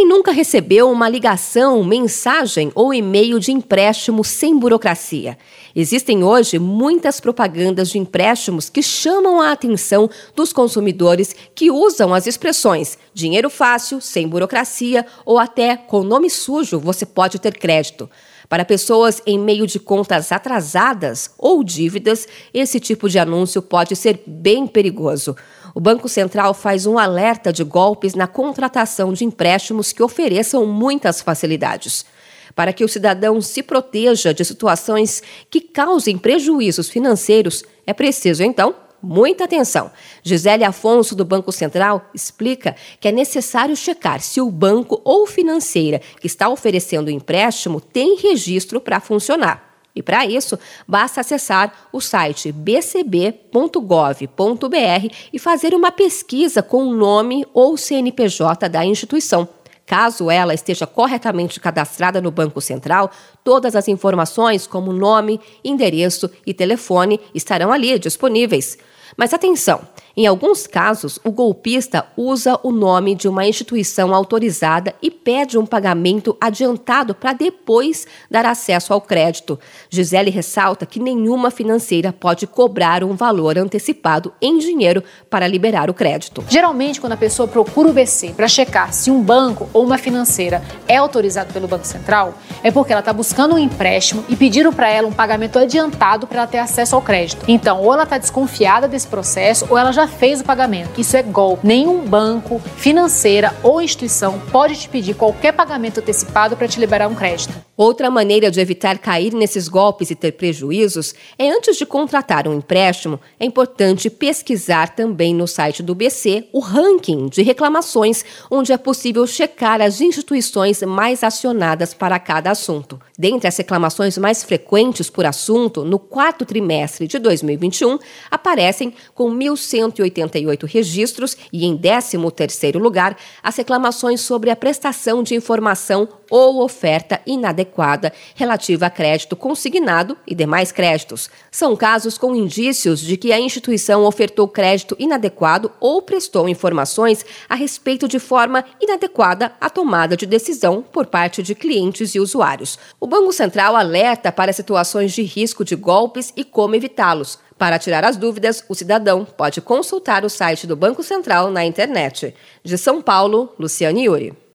Quem nunca recebeu uma ligação, mensagem ou e-mail de empréstimo sem burocracia? Existem hoje muitas propagandas de empréstimos que chamam a atenção dos consumidores que usam as expressões dinheiro fácil, sem burocracia ou até com nome sujo você pode ter crédito. Para pessoas em meio de contas atrasadas ou dívidas, esse tipo de anúncio pode ser bem perigoso. O Banco Central faz um alerta de golpes na contratação de empréstimos que ofereçam muitas facilidades. Para que o cidadão se proteja de situações que causem prejuízos financeiros, é preciso, então, muita atenção. Gisele Afonso, do Banco Central, explica que é necessário checar se o banco ou financeira que está oferecendo o empréstimo tem registro para funcionar. E para isso, basta acessar o site bcb.gov.br e fazer uma pesquisa com o nome ou CNPJ da instituição. Caso ela esteja corretamente cadastrada no Banco Central, todas as informações, como nome, endereço e telefone, estarão ali disponíveis. Mas atenção! Em alguns casos, o golpista usa o nome de uma instituição autorizada e pede um pagamento adiantado para depois dar acesso ao crédito. Gisele ressalta que nenhuma financeira pode cobrar um valor antecipado em dinheiro para liberar o crédito. Geralmente, quando a pessoa procura o BC para checar se um banco ou uma financeira é autorizado pelo Banco Central, é porque ela está buscando um empréstimo e pediram para ela um pagamento adiantado para ela ter acesso ao crédito. Então, ou ela está desconfiada desse processo, ou ela já fez o pagamento. Isso é golpe. Nenhum banco, financeira ou instituição pode te pedir qualquer pagamento antecipado para te liberar um crédito. Outra maneira de evitar cair nesses golpes e ter prejuízos é antes de contratar um empréstimo, é importante pesquisar também no site do BC o ranking de reclamações, onde é possível checar as instituições mais acionadas para cada assunto. Dentre as reclamações mais frequentes por assunto, no quarto trimestre de 2021, aparecem com 1.188 registros e, em 13º lugar, as reclamações sobre a prestação de informação ou oferta inadequada relativa a crédito consignado e demais créditos. São casos com indícios de que a instituição ofertou crédito inadequado ou prestou informações a respeito de forma inadequada à tomada de decisão por parte de clientes e usuários. O Banco Central alerta para situações de risco de golpes e como evitá-los. Para tirar as dúvidas, o cidadão pode consultar o site do Banco Central na internet. De São Paulo, Luciane Yuri.